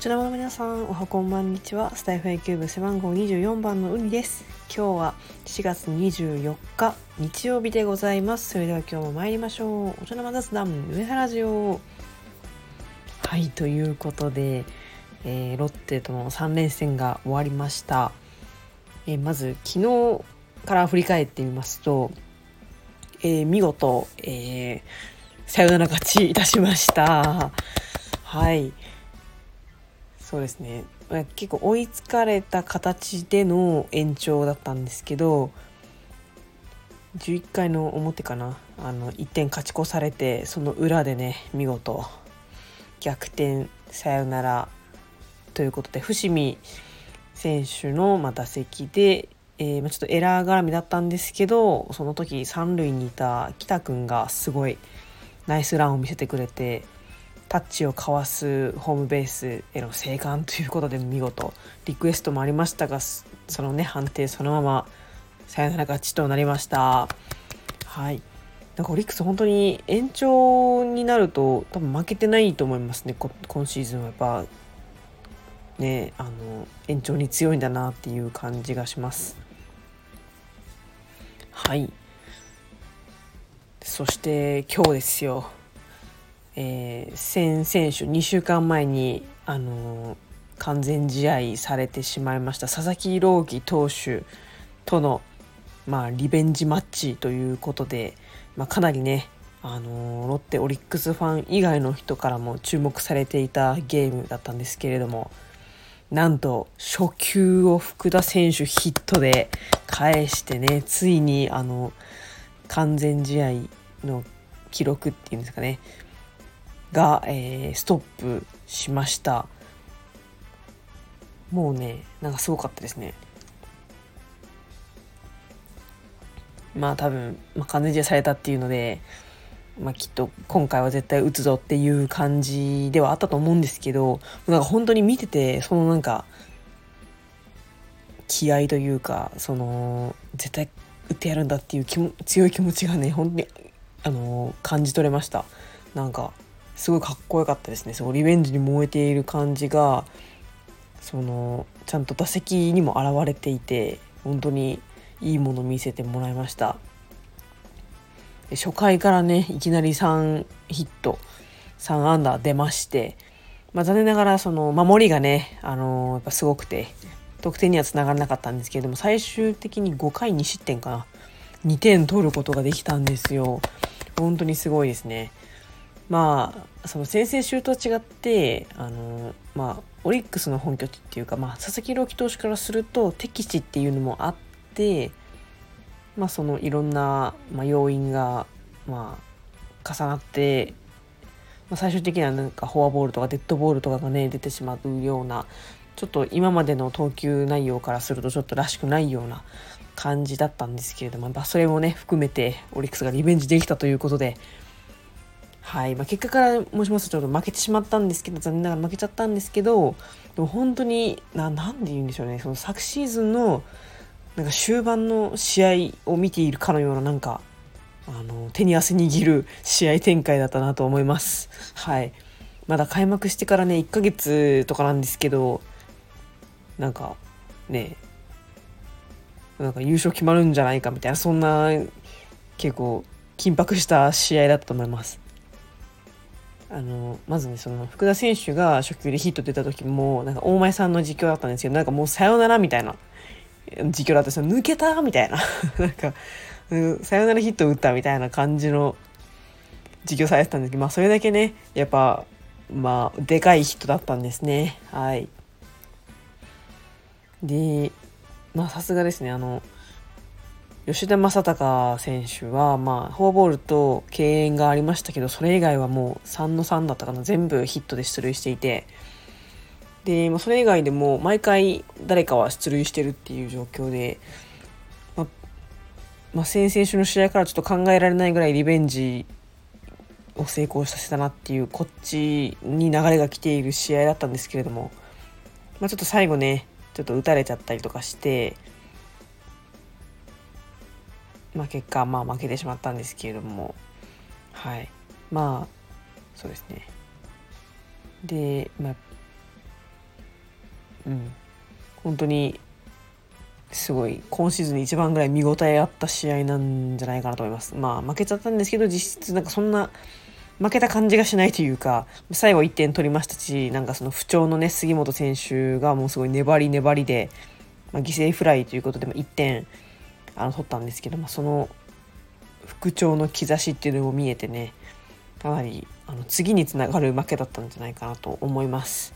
こちらの皆さんおはこんばんにちは。スタイフ A キューブ背番号24番のウニです。今日は4月24日日曜日でございます。それでは今日も参りましょう。大人の雑談上原ジオはいということで、えー、ロッテとの3連戦が終わりました、えー、まず昨日から振り返ってみますと、えー、見事、えー、さよなら勝ちいたしました。はい。そうですね。結構追いつかれた形での延長だったんですけど11回の表かな。あの1点勝ち越されてその裏でね見事逆転サヨナラということで伏見選手のま打席で、えー、ちょっとエラー絡みだったんですけどその時三塁にいた北君がすごいナイスランを見せてくれてタッチをかわすホームベースへの生還ということで見事リクエストもありましたがそのね判定そのままサヨナラ勝ちとなりました。はい。なんかオリックス本当に延長になると多分負けてないと思いますね今シーズンはやっぱねあの延長に強いんだなっていう感じがします。はい。そして今日ですよ。えー、先選手2週間前に、あのー、完全試合されてしまいました。佐々木朗希投手との、まあ、リベンジマッチということで、まあ、かなりね、あのー、ロッテオリックスファン以外の人からも注目されていたゲームだったんですけれどもなんと初球を福田選手ヒットで返してねついにあの完全試合の記録っていうんですかねが、えー、ストップしました。もうねなんかすごかったですね。まあ多分、まあ、完全試合されたっていうので、まあ、きっと今回は絶対打つぞっていう感じではあったと思うんですけどなんか本当に見ててそのなんか気合というかその絶対打ってやるんだっていう気も強い気持ちがね本当にあの感じ取れました。なんかすごいかっこよかったですね。そのリベンジに燃えている感じがそのちゃんと打席にも現れていて本当にいいもの見せてもらいました。初回からねいきなり3ヒット3アンダー出まして、まあ、残念ながらその守りがね、あのー、やっぱすごくて得点にはつながらなかったんですけれども最終的に5回2失点かな。2点取ることができたんですよ。本当にすごいですね。まあその先々週と違ってあのまあオリックスの本拠地っていうか、まあ、佐々木朗希投手からすると敵地っていうのもあってまあそのいろんな、まあ、要因がまあ重なって、まあ、最終的にはなんかフォアボールとかデッドボールとかがね出てしまうようなちょっと今までの投球内容からするとちょっとらしくないような感じだったんですけれども、まあ、それもね含めてオリックスがリベンジできたということではいまあ、結果から申しますとちょっと負けてしまったんですけど残念ながら負けちゃったんですけどでも本当にななんで言うんでしょうねその昨シーズンのなんか終盤の試合を見ているかのようななんかあの手に汗握る試合展開だったなと思います。はいまだ開幕してからね1ヶ月とかなんですけどなんかねなんか優勝決まるんじゃないかみたいなそんな結構緊迫した試合だったと思います。あのまずねその福田選手が初球でヒット出た時もなんか大前さんの実況だったんですけどなんかもうさよならみたいな。実況だったんですよ抜けたみたいな。なんか、う、さよならヒット打ったみたいな感じの実況されてたんですけどまあそれだけねやっぱまあでかいヒットだったんですね。はい。でまあさすがですねあの吉田正尚選手は、まあ、フォアボールと敬遠がありましたけどそれ以外はもう3の3だったかな全部ヒットで出塁していてで、まあ、それ以外でも毎回誰かは出塁してるっていう状況で、まあまあ、先々週の試合からちょっと考えられないぐらいリベンジを成功させたなっていうこっちに流れが来ている試合だったんですけれども、まあ、ちょっと最後ねちょっと打たれちゃったりとかして。まあ、結果まあ負けてしまったんですけれども。はい。まあそうですね。で、まあ、うん。本当にすごい今シーズン一番ぐらい見応えあった試合なんじゃないかなと思います。まあ負けちゃったんですけど実質なんかそんな負けた感じがしないというか最後1点取りましたしなんかその不調のね杉本選手がもうすごい粘り粘りで、まあ、犠牲フライということで1点あの取ったんですけど、まあ、その復調の兆しっていうのも見えてねかなりあの次につながる負けだったんじゃないかなと思います。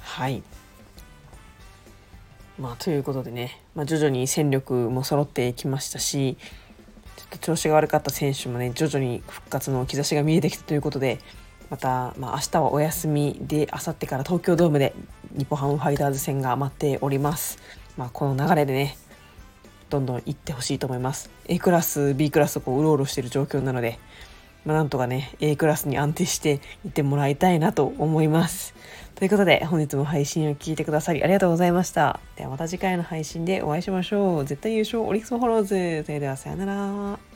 はいまあ、ということでね、まあ、徐々に戦力も揃ってきましたしちょっと調子が悪かった選手もね徐々に復活の兆しが見えてきたということでまた、まあ、明日はお休みであさってから東京ドームで日本ハムファイターズ戦が待っております。まあ、この流れでねどんどん行ってほしいと思います。A クラス B クラスとこううろうろしてる状況なので、まあ、なんとかね A クラスに安定していってもらいたいなと思います。ということで本日も配信を聞いてくださりありがとうございました。ではまた次回の配信でお会いしましょう。絶対優勝オリックスフォローズ。それではさよなら。